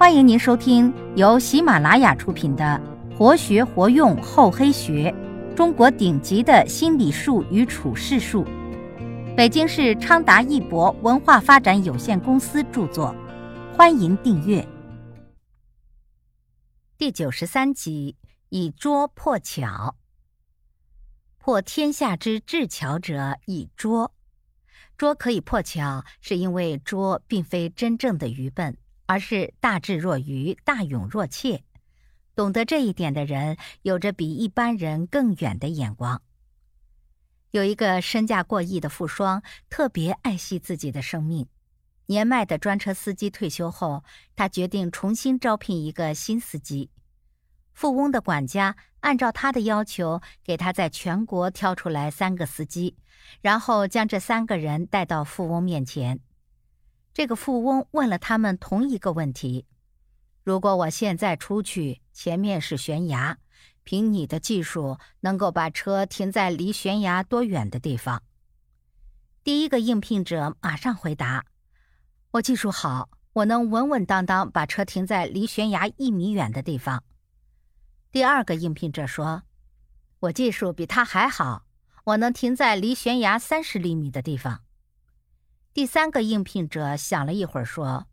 欢迎您收听由喜马拉雅出品的《活学活用厚黑学：中国顶级的心理术与处世术》，北京市昌达一博文化发展有限公司著作。欢迎订阅。第九十三集：以拙破巧。破天下之智巧者，以拙。拙可以破巧，是因为拙并非真正的愚笨。而是大智若愚，大勇若怯。懂得这一点的人，有着比一般人更远的眼光。有一个身价过亿的富商，特别爱惜自己的生命。年迈的专车司机退休后，他决定重新招聘一个新司机。富翁的管家按照他的要求，给他在全国挑出来三个司机，然后将这三个人带到富翁面前。这个富翁问了他们同一个问题：“如果我现在出去，前面是悬崖，凭你的技术，能够把车停在离悬崖多远的地方？”第一个应聘者马上回答：“我技术好，我能稳稳当当把车停在离悬崖一米远的地方。”第二个应聘者说：“我技术比他还好，我能停在离悬崖三十厘米的地方。”第三个应聘者想了一会儿，说：“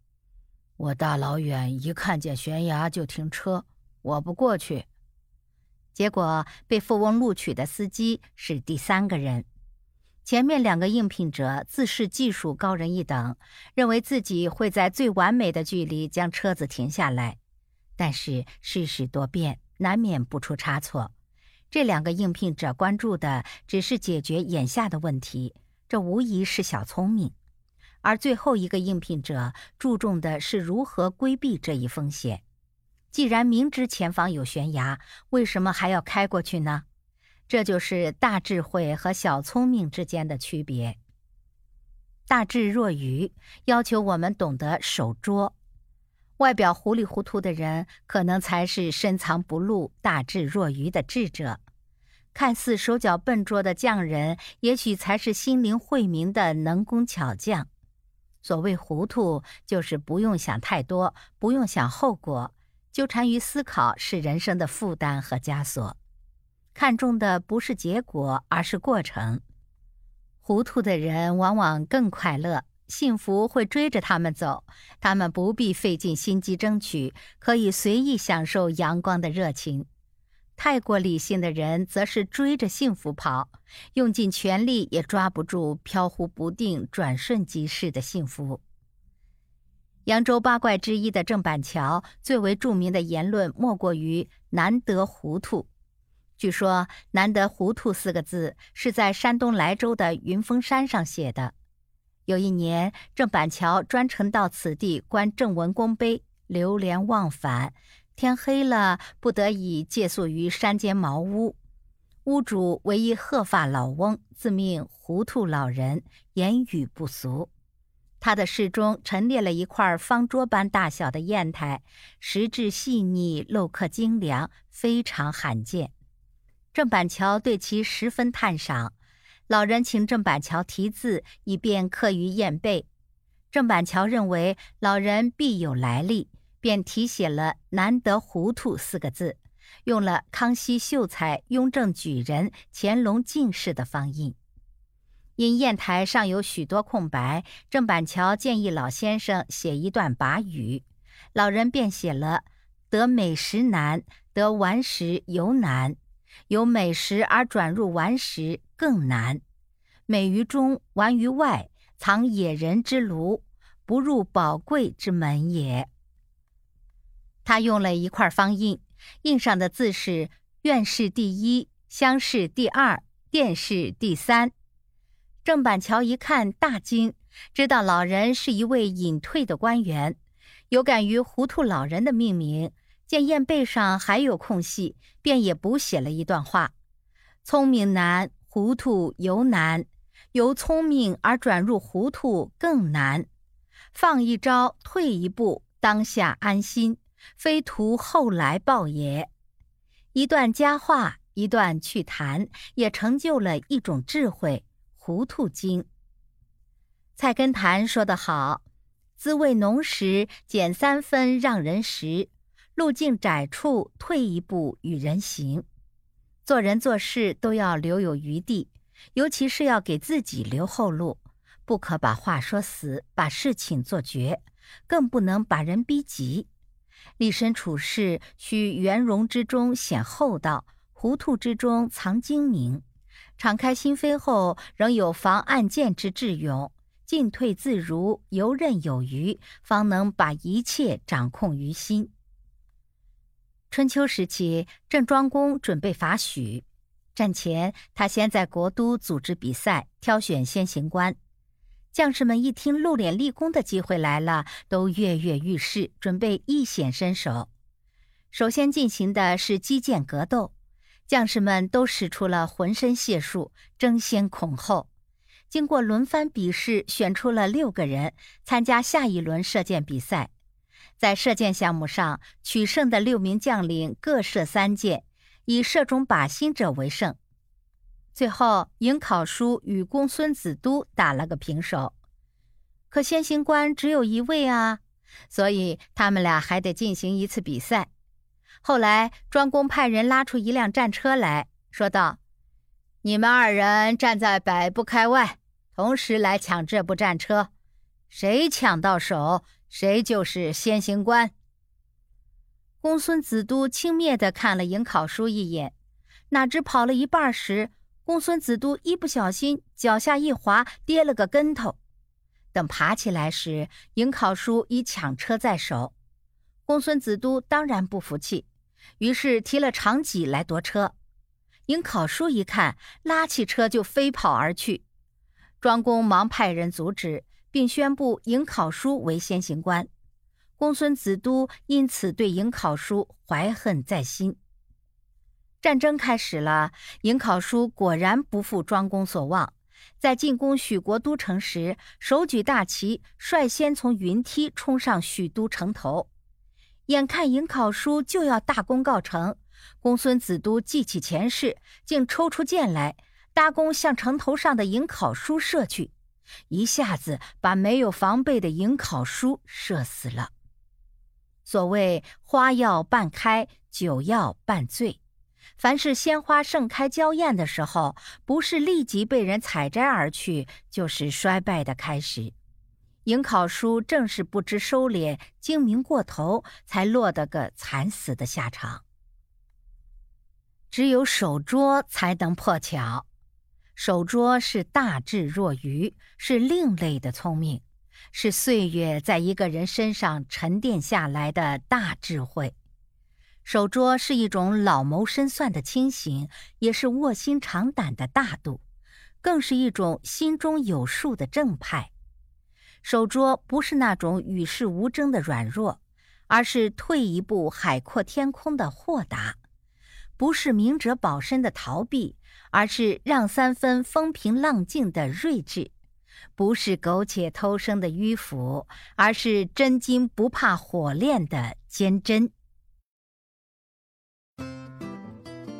我大老远一看见悬崖就停车，我不过去。”结果被富翁录取的司机是第三个人。前面两个应聘者自视技术高人一等，认为自己会在最完美的距离将车子停下来。但是世事多变，难免不出差错。这两个应聘者关注的只是解决眼下的问题，这无疑是小聪明。而最后一个应聘者注重的是如何规避这一风险。既然明知前方有悬崖，为什么还要开过去呢？这就是大智慧和小聪明之间的区别。大智若愚，要求我们懂得守拙；外表糊里糊涂的人，可能才是深藏不露、大智若愚的智者。看似手脚笨拙的匠人，也许才是心灵慧明的能工巧匠。所谓糊涂，就是不用想太多，不用想后果，纠缠于思考是人生的负担和枷锁。看重的不是结果，而是过程。糊涂的人往往更快乐，幸福会追着他们走，他们不必费尽心机争取，可以随意享受阳光的热情。太过理性的人，则是追着幸福跑，用尽全力也抓不住飘忽不定、转瞬即逝的幸福。扬州八怪之一的郑板桥最为著名的言论，莫过于“难得糊涂”。据说“难得糊涂”四个字是在山东莱州的云峰山上写的。有一年，郑板桥专程到此地观郑文公碑，流连忘返。天黑了，不得已借宿于山间茅屋。屋主为一鹤发老翁，自命糊涂老人，言语不俗。他的室中陈列了一块方桌般大小的砚台，石质细腻，镂刻精良，非常罕见。郑板桥对其十分叹赏。老人请郑板桥题字，以便刻于砚背。郑板桥认为老人必有来历。便题写了“难得糊涂”四个字，用了康熙秀才、雍正举人、乾隆进士的方印。因砚台上有许多空白，郑板桥建议老先生写一段跋语，老人便写了：“得美食难，得顽石尤难；由美食而转入顽石更难。美于中，顽于外，藏野人之庐，不入宝贵之门也。”他用了一块方印，印上的字是“院士第一，乡试第二，殿试第三”。郑板桥一看大惊，知道老人是一位隐退的官员，有感于糊涂老人的命名，见砚背上还有空隙，便也补写了一段话：“聪明难，糊涂尤难；由聪明而转入糊涂更难。放一招，退一步，当下安心。”非图后来报也。一段佳话，一段趣谈，也成就了一种智慧——糊涂精。菜根谭说得好：“滋味浓时减三分让人食，路径窄处退一步与人行。做人做事都要留有余地，尤其是要给自己留后路，不可把话说死，把事情做绝，更不能把人逼急。立身处世需圆融之中显厚道，糊涂之中藏精明。敞开心扉后，仍有防暗箭之智勇，进退自如，游刃有余，方能把一切掌控于心。春秋时期，郑庄公准备伐许。战前，他先在国都组织比赛，挑选先行官。将士们一听露脸立功的机会来了，都跃跃欲试，准备一显身手。首先进行的是击剑格斗，将士们都使出了浑身解数，争先恐后。经过轮番比试，选出了六个人参加下一轮射箭比赛。在射箭项目上，取胜的六名将领各射三箭，以射中靶心者为胜。最后，颍考叔与公孙子都打了个平手。可先行官只有一位啊，所以他们俩还得进行一次比赛。后来，庄公派人拉出一辆战车来说道：“你们二人站在百步开外，同时来抢这部战车，谁抢到手？”谁就是先行官。公孙子都轻蔑地看了颍考叔一眼，哪知跑了一半时，公孙子都一不小心脚下一滑，跌了个跟头。等爬起来时，颍考叔已抢车在手。公孙子都当然不服气，于是提了长戟来夺车。颍考叔一看，拉起车就飞跑而去。庄公忙派人阻止。并宣布颍考叔为先行官，公孙子都因此对颍考叔怀恨在心。战争开始了，颍考叔果然不负庄公所望，在进攻许国都城时，手举大旗，率先从云梯冲上许都城头。眼看颍考叔就要大功告成，公孙子都记起前事，竟抽出剑来，搭弓向城头上的颍考叔射去。一下子把没有防备的颍考叔射死了。所谓花要半开，酒要半醉。凡是鲜花盛开娇艳的时候，不是立即被人采摘而去，就是衰败的开始。颍考叔正是不知收敛，精明过头，才落得个惨死的下场。只有守拙才能破巧。守拙是大智若愚，是另类的聪明，是岁月在一个人身上沉淀下来的大智慧。守拙是一种老谋深算的清醒，也是卧薪尝胆的大度，更是一种心中有数的正派。守拙不是那种与世无争的软弱，而是退一步海阔天空的豁达。不是明哲保身的逃避，而是让三分风平浪静的睿智；不是苟且偷生的迂腐，而是真金不怕火炼的坚贞。